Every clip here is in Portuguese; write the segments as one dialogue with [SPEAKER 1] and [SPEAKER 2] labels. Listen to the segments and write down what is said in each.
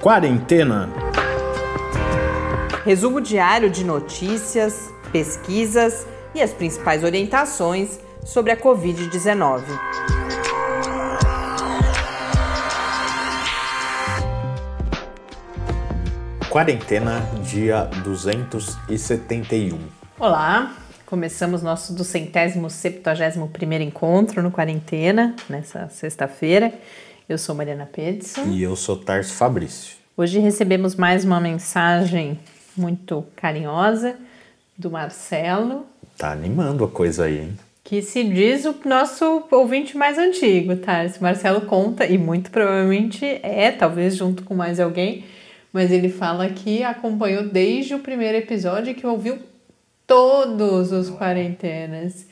[SPEAKER 1] Quarentena.
[SPEAKER 2] Resumo diário de notícias, pesquisas e as principais orientações sobre a Covid-19.
[SPEAKER 1] Quarentena, dia 271.
[SPEAKER 2] Olá, começamos nosso do centésimo septuagésimo primeiro encontro no Quarentena, nessa sexta-feira. Eu sou Mariana Pedson.
[SPEAKER 1] E eu sou Tarso Fabrício.
[SPEAKER 2] Hoje recebemos mais uma mensagem muito carinhosa do Marcelo.
[SPEAKER 1] Tá animando a coisa aí, hein?
[SPEAKER 2] Que se diz o nosso ouvinte mais antigo? Esse Marcelo conta, e muito provavelmente é, talvez junto com mais alguém, mas ele fala que acompanhou desde o primeiro episódio e que ouviu todos os quarentenas.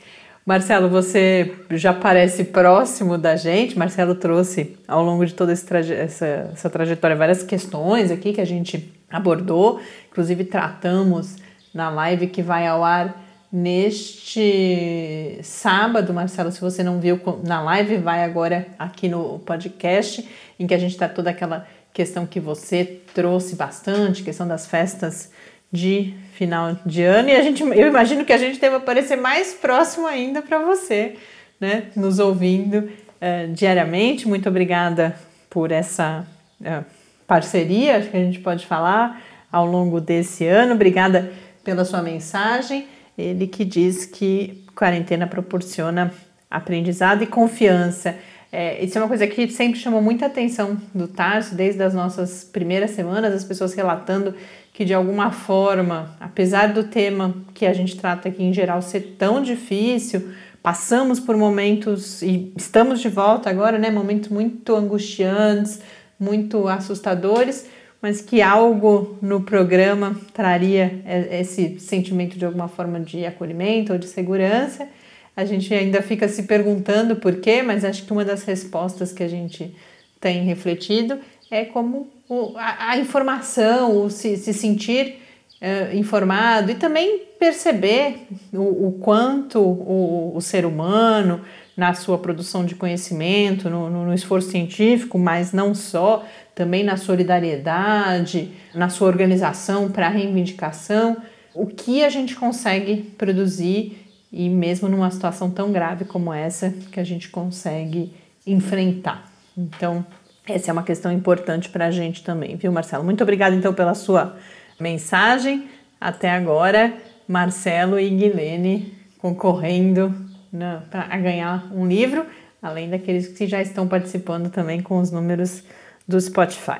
[SPEAKER 2] Marcelo, você já parece próximo da gente. Marcelo trouxe ao longo de toda traje essa, essa trajetória várias questões aqui que a gente abordou, inclusive tratamos na live que vai ao ar neste sábado, Marcelo. Se você não viu na live, vai agora aqui no podcast, em que a gente está toda aquela questão que você trouxe bastante, questão das festas de final de ano. E a gente, eu imagino que a gente deva parecer mais próximo ainda para você, né? Nos ouvindo uh, diariamente. Muito obrigada por essa uh, parceria, acho que a gente pode falar, ao longo desse ano. Obrigada pela sua mensagem. Ele que diz que quarentena proporciona aprendizado e confiança. É, isso é uma coisa que sempre chamou muita atenção do Tarso, desde as nossas primeiras semanas, as pessoas relatando que de alguma forma, apesar do tema que a gente trata aqui em geral ser tão difícil, passamos por momentos e estamos de volta agora, né? Momentos muito angustiantes, muito assustadores, mas que algo no programa traria esse sentimento de alguma forma de acolhimento ou de segurança. A gente ainda fica se perguntando por quê, mas acho que uma das respostas que a gente tem refletido é como a, a informação, o se, se sentir uh, informado e também perceber o, o quanto o, o, ser humano, na sua produção de conhecimento, no, no, no esforço científico, mas não só, também na solidariedade, na sua organização para reivindicação, o que a gente consegue produzir e mesmo numa situação tão grave como essa que a gente consegue enfrentar. Então, essa é uma questão importante para a gente também, viu, Marcelo? Muito obrigada então pela sua mensagem. Até agora, Marcelo e Guilene concorrendo né, para ganhar um livro, além daqueles que já estão participando também com os números do Spotify.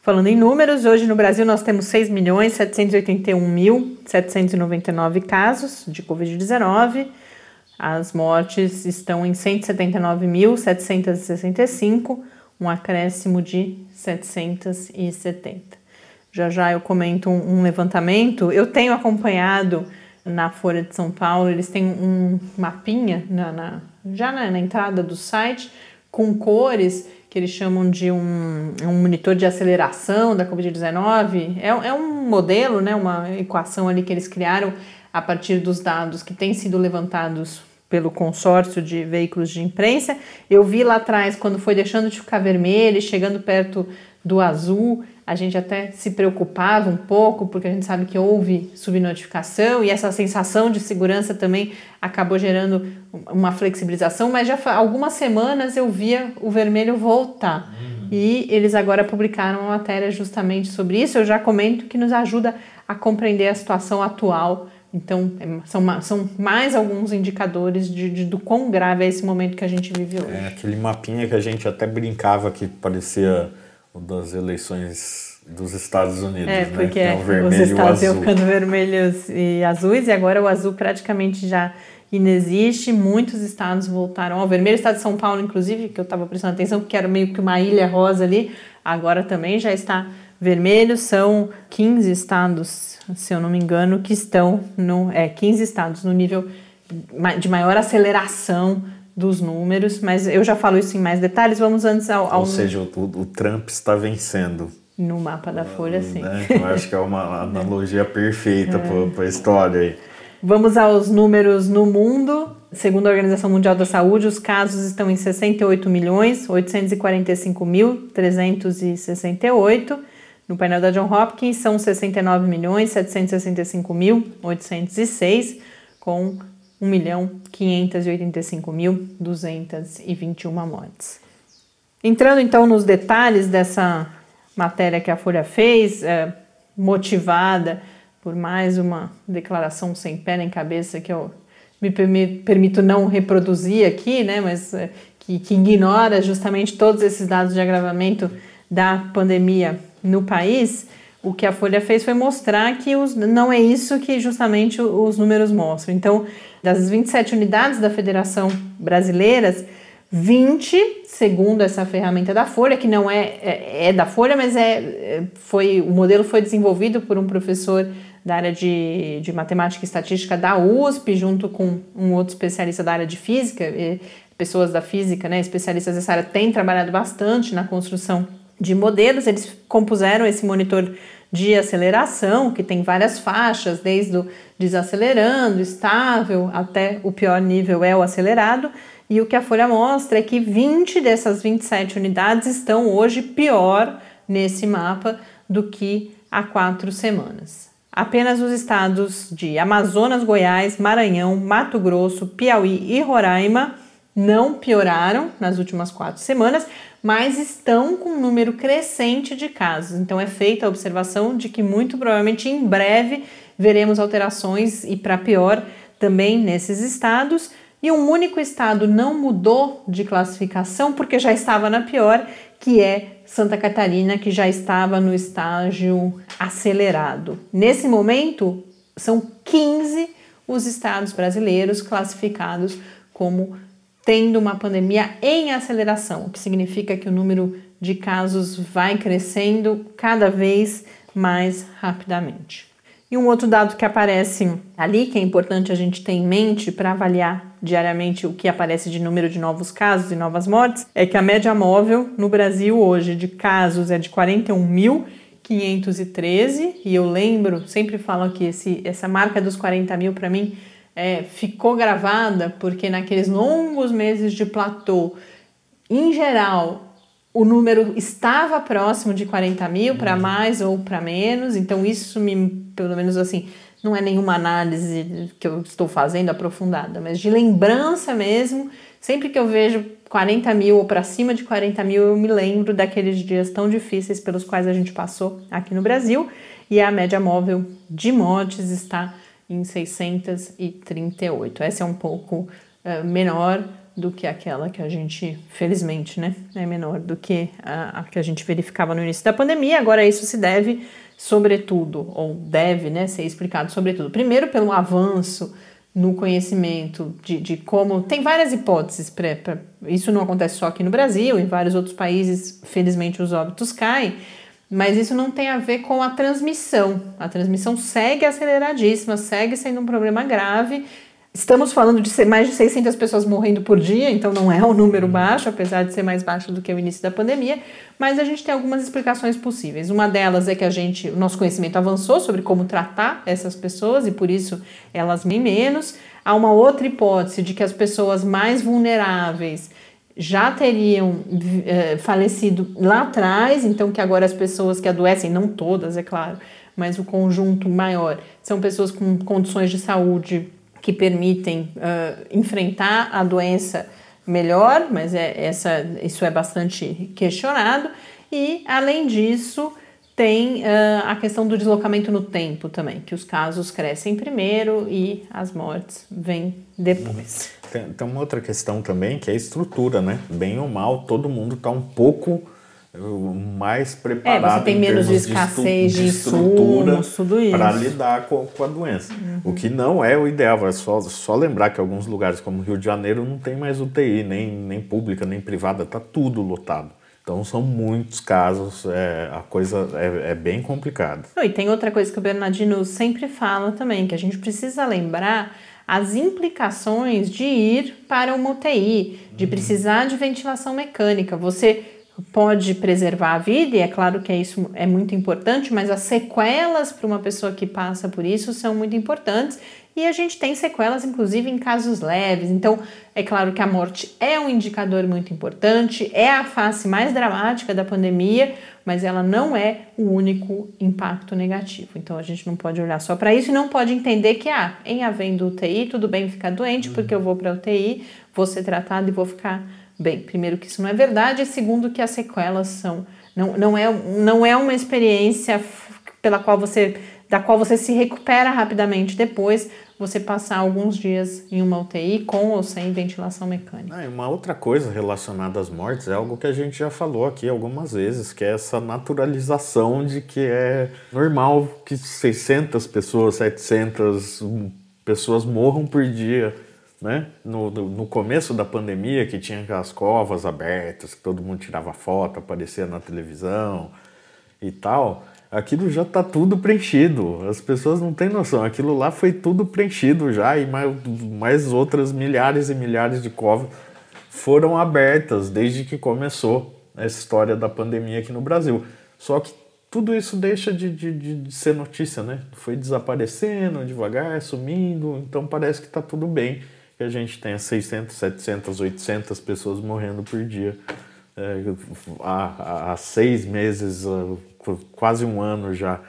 [SPEAKER 2] Falando em números, hoje no Brasil nós temos 6.781.799 casos de Covid-19. As mortes estão em 179.765, um acréscimo de 770. Já já eu comento um, levantamento. Eu tenho acompanhado na Folha de São Paulo, eles têm um mapinha na, na já na, na, entrada do site com cores que eles chamam de um, um monitor de aceleração da Covid-19. É, é um modelo, né, uma equação ali que eles criaram a partir dos dados que têm sido levantados pelo consórcio de veículos de imprensa. Eu vi lá atrás, quando foi deixando de ficar vermelho e chegando perto do azul, a gente até se preocupava um pouco, porque a gente sabe que houve subnotificação e essa sensação de segurança também acabou gerando uma flexibilização, mas já algumas semanas eu via o vermelho voltar. Uhum. E eles agora publicaram uma matéria justamente sobre isso. Eu já comento que nos ajuda a compreender a situação atual. Então, é, são, são mais alguns indicadores de, de, do quão grave é esse momento que a gente vive hoje.
[SPEAKER 1] É aquele mapinha que a gente até brincava que parecia o das eleições dos Estados Unidos,
[SPEAKER 2] é,
[SPEAKER 1] né?
[SPEAKER 2] Porque é os estados iam ficando vermelhos e azuis, e agora o azul praticamente já inexiste. Muitos estados voltaram ao vermelho. O estado de São Paulo, inclusive, que eu estava prestando atenção, porque era meio que uma ilha rosa ali, agora também já está vermelho. São 15 estados, se eu não me engano, que estão no. É, 15 estados no nível de maior aceleração dos números, mas eu já falo isso em mais detalhes. Vamos antes ao. ao...
[SPEAKER 1] Ou seja, o, o, Trump está vencendo.
[SPEAKER 2] No mapa da Folha, sim.
[SPEAKER 1] Né? Eu acho que é uma analogia perfeita é. para a história aí.
[SPEAKER 2] Vamos aos números no mundo. Segundo a Organização Mundial da Saúde, os casos estão em 68 milhões 845 mil 368. No painel da John Hopkins são 69.765.806, com 1.585.221 mortes. Entrando então nos detalhes dessa matéria que a Folha fez, é, motivada por mais uma declaração sem pé nem cabeça que eu me permito não reproduzir aqui, né, mas é, que, que ignora justamente todos esses dados de agravamento da pandemia no país, o que a Folha fez foi mostrar que os, não é isso que justamente os números mostram. Então, das 27 unidades da Federação Brasileiras, 20, segundo essa ferramenta da Folha, que não é, é, é da Folha, mas é, é, foi, o modelo foi desenvolvido por um professor da área de, de matemática e estatística da USP, junto com um outro especialista da área de física. Pessoas da física, né, especialistas dessa área, têm trabalhado bastante na construção de modelos. Eles compuseram esse monitor de aceleração, que tem várias faixas, desde o desacelerando, estável, até o pior nível é o acelerado. E o que a Folha mostra é que 20 dessas 27 unidades estão hoje pior nesse mapa do que há quatro semanas. Apenas os estados de Amazonas, Goiás, Maranhão, Mato Grosso, Piauí e Roraima não pioraram nas últimas quatro semanas, mas estão com um número crescente de casos. Então é feita a observação de que muito provavelmente em breve veremos alterações e para pior também nesses estados. E um único estado não mudou de classificação porque já estava na pior, que é Santa Catarina, que já estava no estágio acelerado. Nesse momento, são 15 os estados brasileiros classificados como tendo uma pandemia em aceleração, o que significa que o número de casos vai crescendo cada vez mais rapidamente. E um outro dado que aparece ali, que é importante a gente ter em mente para avaliar diariamente o que aparece de número de novos casos e novas mortes, é que a média móvel no Brasil hoje de casos é de 41.513, e eu lembro, sempre falo que esse, essa marca dos 40 mil para mim é, ficou gravada porque naqueles longos meses de platô, em geral, o número estava próximo de 40 mil para uhum. mais ou para menos, então isso me, pelo menos assim, não é nenhuma análise que eu estou fazendo aprofundada, mas de lembrança mesmo, sempre que eu vejo 40 mil ou para cima de 40 mil, eu me lembro daqueles dias tão difíceis pelos quais a gente passou aqui no Brasil e a média móvel de mortes está em 638. Essa é um pouco uh, menor do que aquela que a gente, felizmente, né, é menor do que a, a, que a gente verificava no início da pandemia. Agora, isso se deve, sobretudo, ou deve né, ser explicado, sobretudo, primeiro pelo avanço no conhecimento de, de como. Tem várias hipóteses, pra, pra, isso não acontece só aqui no Brasil, em vários outros países, felizmente, os óbitos caem mas isso não tem a ver com a transmissão. A transmissão segue aceleradíssima, segue sendo um problema grave. Estamos falando de mais de 600 pessoas morrendo por dia, então não é um número uhum. baixo, apesar de ser mais baixo do que o início da pandemia, mas a gente tem algumas explicações possíveis. Uma delas é que a gente, o nosso conhecimento avançou sobre como tratar essas pessoas e por isso elas vêm menos. Há uma outra hipótese de que as pessoas mais vulneráveis já teriam é, falecido lá atrás, então que agora as pessoas que adoecem, não todas, é claro, mas o conjunto maior, são pessoas com condições de saúde que permitem uh, enfrentar a doença melhor, mas é, essa, isso é bastante questionado. E, além disso, tem uh, a questão do deslocamento no tempo também, que os casos crescem primeiro e as mortes vêm depois.
[SPEAKER 1] Tem, tem uma outra questão também que é a estrutura, né? Bem ou mal, todo mundo está um pouco uh, mais preparado.
[SPEAKER 2] É, você tem menos de escassez de, de estrutura
[SPEAKER 1] para lidar com, com, a doença. Uhum. O que não é o ideal. É só, só lembrar que alguns lugares, como Rio de Janeiro, não tem mais UTI, nem, nem pública, nem privada, está tudo lotado. Então são muitos casos, é, a coisa é, é bem complicada.
[SPEAKER 2] E tem outra coisa que o Bernardino sempre fala também, que a gente precisa lembrar as implicações de ir para uma UTI, de uhum. precisar de ventilação mecânica. Você pode preservar a vida, e é claro que isso é muito importante, mas as sequelas para uma pessoa que passa por isso são muito importantes. E a gente tem sequelas, inclusive, em casos leves. Então, é claro que a morte é um indicador muito importante, é a face mais dramática da pandemia, mas ela não é o único impacto negativo. Então, a gente não pode olhar só para isso e não pode entender que, ah, em havendo UTI, tudo bem ficar doente, porque eu vou para UTI, vou ser tratado e vou ficar bem. Primeiro, que isso não é verdade, e segundo, que as sequelas são. Não, não, é, não é uma experiência pela qual você da qual você se recupera rapidamente depois você passar alguns dias em uma UTI com ou sem ventilação mecânica.
[SPEAKER 1] Ah, uma outra coisa relacionada às mortes é algo que a gente já falou aqui algumas vezes, que é essa naturalização de que é normal que 600 pessoas, 700 pessoas morram por dia. Né? No, no, começo da pandemia, que tinha aquelas covas abertas, que todo mundo tirava foto, aparecia na televisão e tal aquilo já está tudo preenchido. As pessoas não têm noção. Aquilo lá foi tudo preenchido já e mais, mais outras milhares e milhares de covas foram abertas desde que começou essa história da pandemia aqui no Brasil. Só que tudo isso deixa de, de, de ser notícia, né? Foi desaparecendo devagar, sumindo, então parece que está tudo bem que a gente tenha 600, 700, 800 pessoas morrendo por dia. É, há, há seis meses, quase um ano já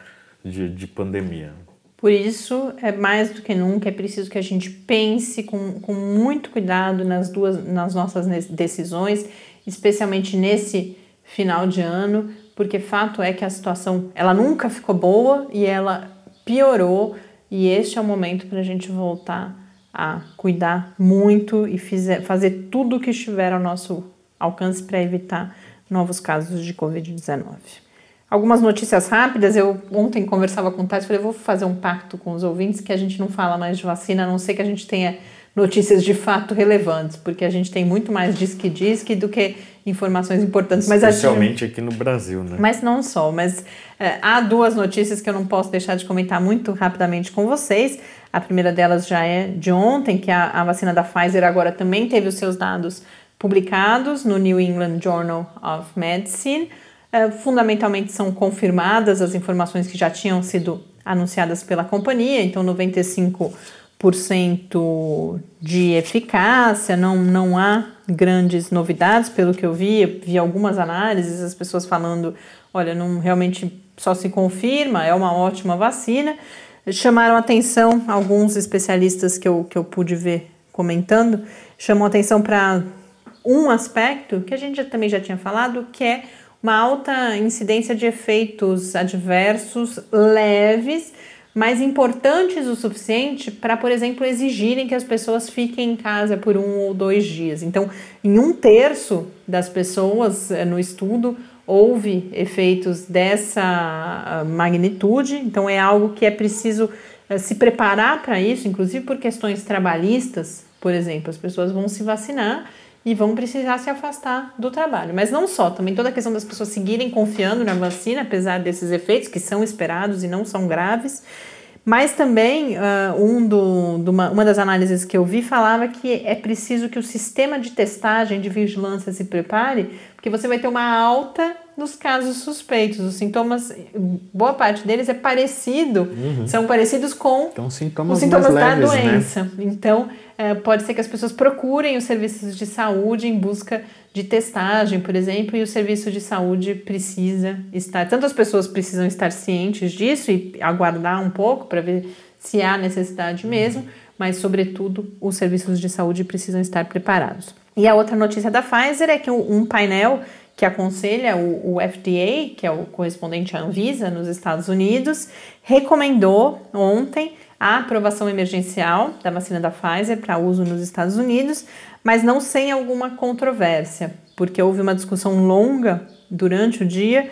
[SPEAKER 1] de, de pandemia.
[SPEAKER 2] Por isso, é mais do que nunca, é preciso que a gente pense com, com muito cuidado nas, duas, nas nossas decisões, especialmente nesse final de ano, porque fato é que a situação ela nunca ficou boa e ela piorou, e este é o momento para a gente voltar a cuidar muito e fizer, fazer tudo o que estiver ao nosso alcance para evitar novos casos de Covid-19. Algumas notícias rápidas. Eu ontem conversava com o Tati, falei, vou fazer um pacto com os ouvintes que a gente não fala mais de vacina, a não ser que a gente tenha notícias de fato relevantes, porque a gente tem muito mais diz que diz que do que informações importantes.
[SPEAKER 1] Especialmente aqui no Brasil, né?
[SPEAKER 2] Mas não só, mas é, há duas notícias que eu não posso deixar de comentar muito rapidamente com vocês. A primeira delas já é de ontem, que a, a vacina da Pfizer agora também teve os seus dados publicados no New England Journal of Medicine. É, fundamentalmente são confirmadas as informações que já tinham sido anunciadas pela companhia, então 95% de eficácia, não, não há grandes novidades, pelo que eu vi, eu vi algumas análises, as pessoas falando, olha, não realmente só se confirma, é uma ótima vacina. Chamaram atenção alguns especialistas que eu, que eu pude ver comentando, chamam atenção para um aspecto que a gente também já tinha falado, que é uma alta incidência de efeitos adversos leves, mas importantes o suficiente para, por exemplo, exigirem que as pessoas fiquem em casa por um ou dois dias. Então, em um terço das pessoas eh, no estudo houve efeitos dessa ah, magnitude, então é algo que é preciso eh, se preparar para isso, inclusive por questões trabalhistas, por exemplo, as pessoas vão se vacinar e vão precisar se afastar do trabalho. Mas não só, também toda a questão das pessoas seguirem confiando na vacina, apesar desses efeitos que são esperados e não são graves. Mas também uh, um do, do uma, uma das análises que eu vi falava que é preciso que o sistema de testagem de vigilância se prepare, porque você vai ter uma alta nos casos suspeitos. Os sintomas, boa parte deles é parecido, uhum. são parecidos com
[SPEAKER 1] então, sintomas
[SPEAKER 2] os sintomas
[SPEAKER 1] da leves,
[SPEAKER 2] né? doença. Né? Então, é, pode ser que as pessoas procurem os serviços de saúde em busca de testagem, por exemplo, e o serviço de saúde precisa estar. Tanto as pessoas precisam estar cientes disso e aguardar um pouco para ver se há necessidade mesmo, mas, sobretudo, os serviços de saúde precisam estar preparados. E a outra notícia da Pfizer é que um painel que aconselha o, o, FDA, que é o correspondente à Anvisa nos Estados Unidos, recomendou ontem a aprovação emergencial da vacina da Pfizer para uso nos Estados Unidos, mas não sem alguma controvérsia, porque houve uma discussão longa durante o dia.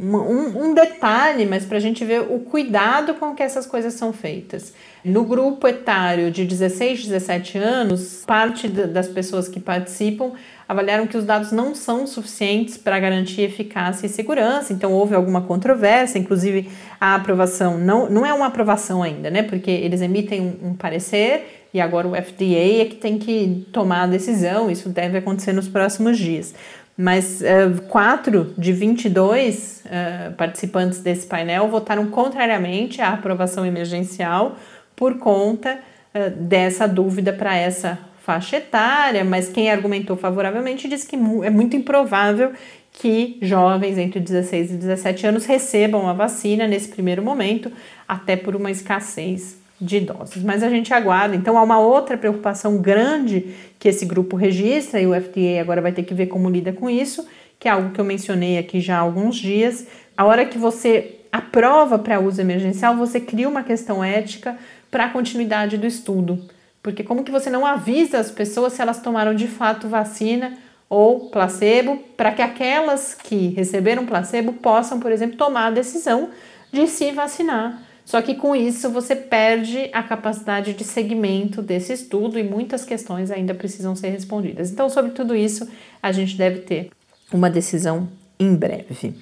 [SPEAKER 2] Um, um detalhe, mas para a gente ver o cuidado com que essas coisas são feitas. No grupo etário de 16, 17 anos, parte das pessoas que participam avaliaram que os dados não são suficientes para garantir eficácia e segurança, então houve alguma controvérsia, inclusive a aprovação não, não é uma aprovação ainda, né? Porque eles emitem um, um parecer e agora o FDA é que tem que tomar a decisão, isso deve acontecer nos próximos dias. Mas uh, quatro de 22 uh, participantes desse painel votaram contrariamente à aprovação emergencial por conta uh, dessa dúvida para essa faixa etária, mas quem argumentou favoravelmente disse que é muito improvável que jovens entre 16 e 17 anos recebam a vacina nesse primeiro momento, até por uma escassez de doses. Mas a gente aguarda. Então há uma outra preocupação grande que esse grupo registra e o FDA agora vai ter que ver como lida com isso, que é algo que eu mencionei aqui já há alguns dias. A hora que você aprova para uso emergencial, você cria uma questão ética para a continuidade do estudo. Porque como que você não avisa as pessoas se elas tomaram de fato vacina ou placebo, para que aquelas que receberam placebo possam, por exemplo, tomar a decisão de se vacinar. Só que com isso você perde a capacidade de segmento desse estudo e muitas questões ainda precisam ser respondidas. Então, sobre tudo isso, a gente deve ter uma decisão em breve.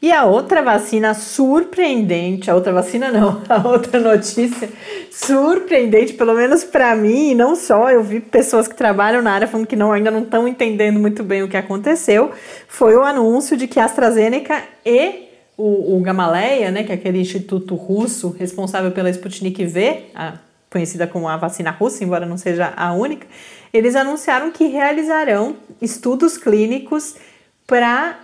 [SPEAKER 2] E a outra vacina surpreendente, a outra vacina não, a outra notícia surpreendente, pelo menos para mim, e não só, eu vi pessoas que trabalham na área falando que não, ainda não estão entendendo muito bem o que aconteceu, foi o anúncio de que a AstraZeneca e o, o Gamaleya, né, que é aquele instituto russo responsável pela Sputnik V, a, conhecida como a vacina russa, embora não seja a única, eles anunciaram que realizarão estudos clínicos para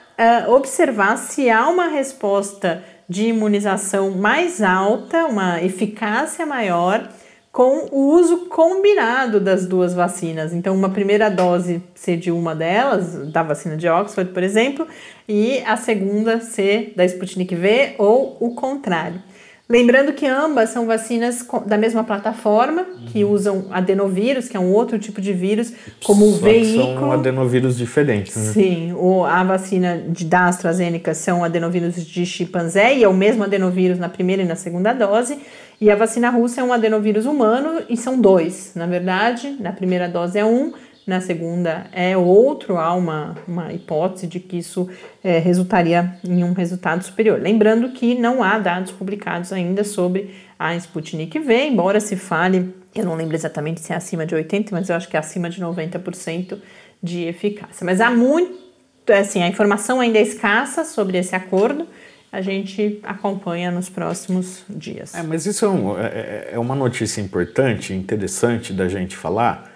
[SPEAKER 2] uh, observar se há uma resposta de imunização mais alta, uma eficácia maior com o uso combinado das duas vacinas. Então, uma primeira dose ser de uma delas, da vacina de Oxford, por exemplo, e a segunda ser da Sputnik V ou o contrário. Lembrando que ambas são vacinas da mesma plataforma, que uhum. usam adenovírus, que é um outro tipo de vírus, como Só veículo.
[SPEAKER 1] são adenovírus diferentes, né?
[SPEAKER 2] Sim, o, a vacina de, da AstraZeneca são adenovírus de chimpanzé e é o mesmo adenovírus na primeira e na segunda dose. E a vacina russa é um adenovírus humano e são dois, na verdade. Na primeira dose é um, na segunda é outro, há uma, uma hipótese de que isso é, resultaria em um resultado superior. Lembrando que não há dados publicados ainda sobre a Sputnik V, embora se fale, eu não lembro exatamente se é acima de 80%, mas eu acho que é acima de 90% de eficácia. Mas há muito, assim, a informação ainda é escassa sobre esse acordo, a gente acompanha nos próximos dias.
[SPEAKER 1] É, mas isso é, um, é, é, é uma notícia importante, interessante da gente falar,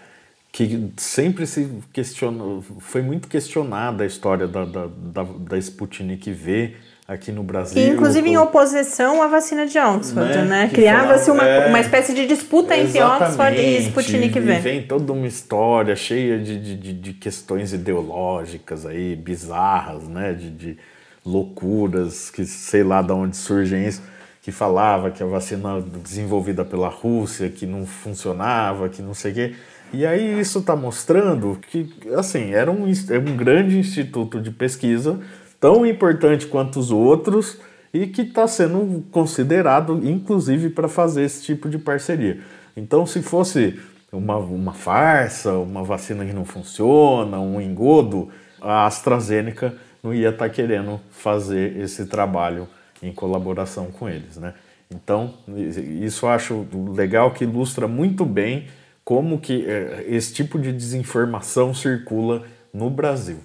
[SPEAKER 1] que sempre se questionou, foi muito questionada a história da, da, da, da Sputnik V aqui no Brasil.
[SPEAKER 2] Inclusive em oposição à vacina de Oxford, né? né? Criava-se uma, é, uma espécie de disputa entre Oxford e Sputnik V.
[SPEAKER 1] E vem toda uma história cheia de, de, de questões ideológicas aí, bizarras, né? De, de loucuras, que sei lá de onde surgem isso, que falava que a vacina desenvolvida pela Rússia, que não funcionava, que não sei o quê. E aí isso está mostrando que, assim, era um, é um grande instituto de pesquisa, tão importante quanto os outros, e que está sendo considerado, inclusive, para fazer esse tipo de parceria. Então, se fosse uma, uma farsa, uma vacina que não funciona, um engodo, a AstraZeneca não ia estar tá querendo fazer esse trabalho em colaboração com eles, né? Então, isso eu acho legal que ilustra muito bem como que é, esse tipo de desinformação circula no Brasil.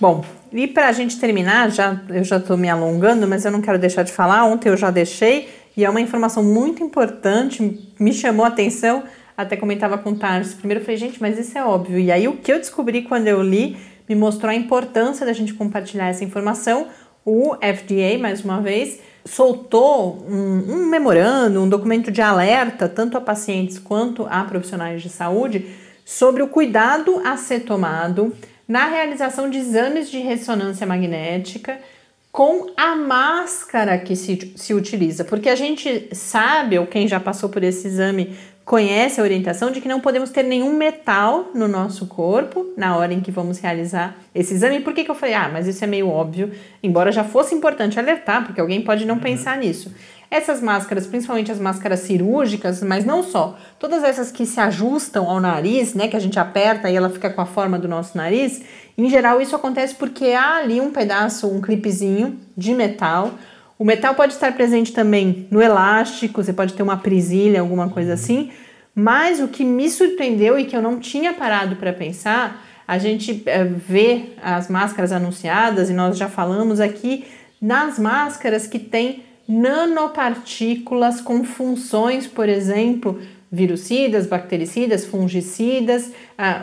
[SPEAKER 2] Bom, e para a gente terminar, já, eu já estou me alongando, mas eu não quero deixar de falar. Ontem eu já deixei e é uma informação muito importante, me chamou a atenção. Até comentava com o Tarso. Primeiro eu falei, gente, mas isso é óbvio. E aí o que eu descobri quando eu li me mostrou a importância da gente compartilhar essa informação. O FDA, mais uma vez, soltou um, um memorando, um documento de alerta, tanto a pacientes quanto a profissionais de saúde, sobre o cuidado a ser tomado na realização de exames de ressonância magnética com a máscara que se, se utiliza, porque a gente sabe, ou quem já passou por esse exame conhece a orientação de que não podemos ter nenhum metal no nosso corpo na hora em que vamos realizar esse exame. Por que, que eu falei, ah, mas isso é meio óbvio, embora já fosse importante alertar, porque alguém pode não uhum. pensar nisso. Essas máscaras, principalmente as máscaras cirúrgicas, mas não só, todas essas que se ajustam ao nariz, né, que a gente aperta e ela fica com a forma do nosso nariz, em geral isso acontece porque há ali um pedaço, um clipezinho de metal o metal pode estar presente também no elástico, você pode ter uma presilha, alguma coisa uhum. assim. Mas o que me surpreendeu e que eu não tinha parado para pensar, a gente é, vê as máscaras anunciadas e nós já falamos aqui nas máscaras que tem nanopartículas com funções, por exemplo, virucidas, bactericidas, fungicidas,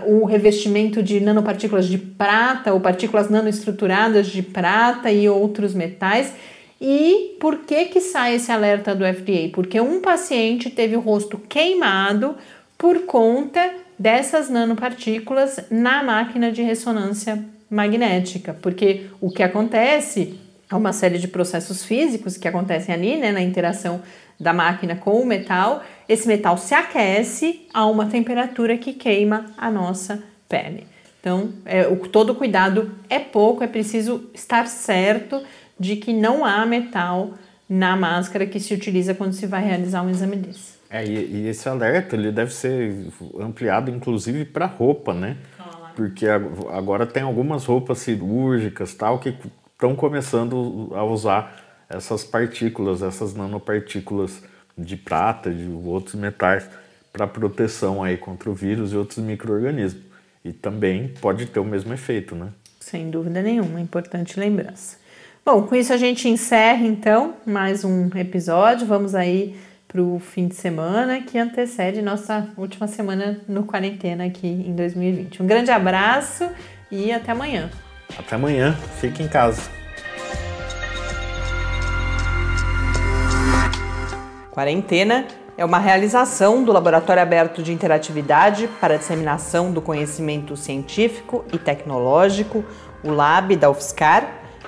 [SPEAKER 2] o revestimento de nanopartículas de prata ou partículas nanoestruturadas de prata e outros metais. E por que que sai esse alerta do FDA? Porque um paciente teve o rosto queimado por conta dessas nanopartículas na máquina de ressonância magnética, porque o que acontece é uma série de processos físicos que acontecem ali, né, na interação da máquina com o metal. Esse metal se aquece a uma temperatura que queima a nossa pele. Então, é, o, todo cuidado é pouco, é preciso estar certo de que não há metal na máscara que se utiliza quando se vai realizar um exame desse.
[SPEAKER 1] É, e, e esse alerta ele deve ser ampliado inclusive para roupa, né? Porque agora tem algumas roupas cirúrgicas tal que estão começando a usar essas partículas, essas nanopartículas de prata, de outros metais para proteção aí contra o vírus e outros micro-organismos. E também pode ter o mesmo efeito, né?
[SPEAKER 2] Sem dúvida nenhuma, importante lembrança. Bom, com isso a gente encerra então mais um episódio. Vamos aí para o fim de semana que antecede nossa última semana no quarentena aqui em 2020. Um grande abraço e até amanhã.
[SPEAKER 1] Até amanhã, fique em casa.
[SPEAKER 2] Quarentena é uma realização do Laboratório Aberto de Interatividade para a Disseminação do Conhecimento Científico e Tecnológico, o LAB da UFSCar,